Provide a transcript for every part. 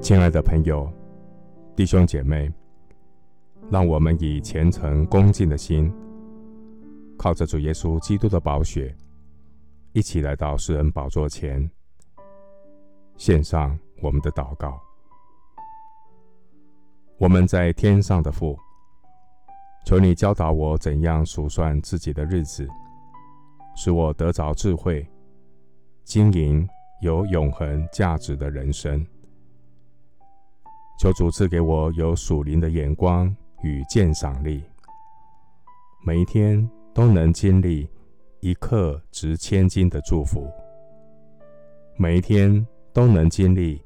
亲爱的朋友、弟兄姐妹，让我们以虔诚恭敬的心，靠着主耶稣基督的宝血，一起来到世人宝座前，献上我们的祷告。我们在天上的父，求你教导我怎样数算自己的日子，使我得着智慧，经营有永恒价值的人生。求主赐给我有属灵的眼光与鉴赏力，每一天都能经历一刻值千金的祝福，每一天都能经历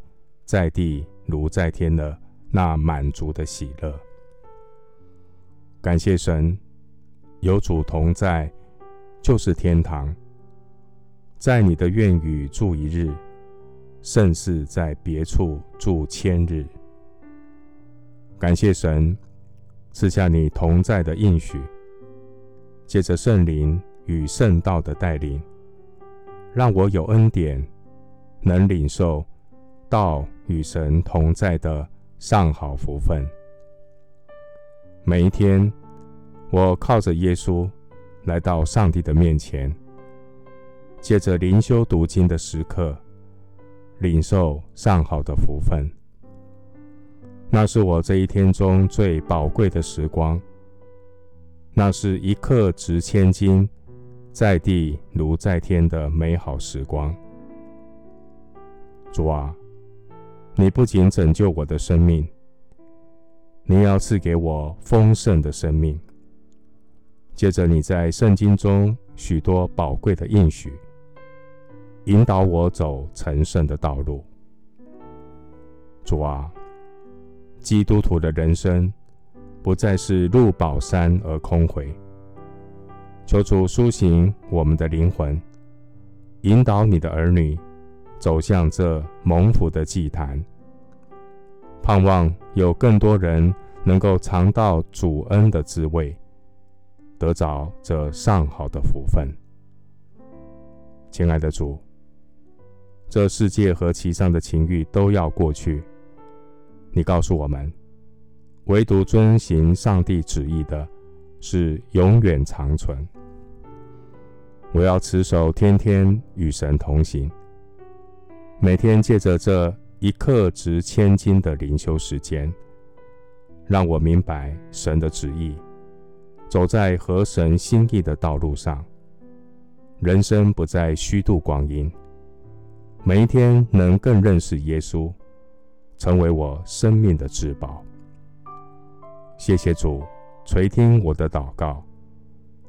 在地如在天的那满足的喜乐。感谢神，有主同在就是天堂，在你的院宇住一日，胜似在别处住千日。感谢神赐下你同在的应许，借着圣灵与圣道的带领，让我有恩典，能领受道与神同在的上好福分。每一天，我靠着耶稣来到上帝的面前，借着灵修读经的时刻，领受上好的福分。那是我这一天中最宝贵的时光。那是一刻值千金，在地如在天的美好时光。主啊，你不仅拯救我的生命，你要赐给我丰盛的生命。接着，你在圣经中许多宝贵的应许，引导我走成圣的道路。主啊。基督徒的人生不再是入宝山而空回。求主苏醒我们的灵魂，引导你的儿女走向这蒙福的祭坛。盼望有更多人能够尝到主恩的滋味，得着这上好的福分。亲爱的主，这世界和其上的情欲都要过去。你告诉我们，唯独遵行上帝旨意的，是永远长存。我要持守天天与神同行，每天借着这一刻值千金的灵修时间，让我明白神的旨意，走在合神心意的道路上，人生不再虚度光阴，每一天能更认识耶稣。成为我生命的至宝。谢谢主垂听我的祷告，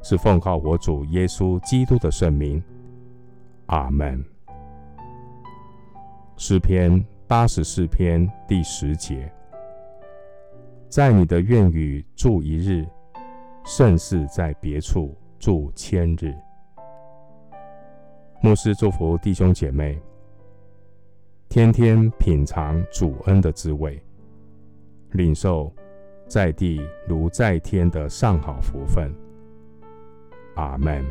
是奉靠我主耶稣基督的圣名。阿门。诗篇八十四篇第十节，在你的愿与住一日，胜似在别处住千日。牧师祝福弟兄姐妹。天天品尝主恩的滋味，领受在地如在天的上好福分。阿门。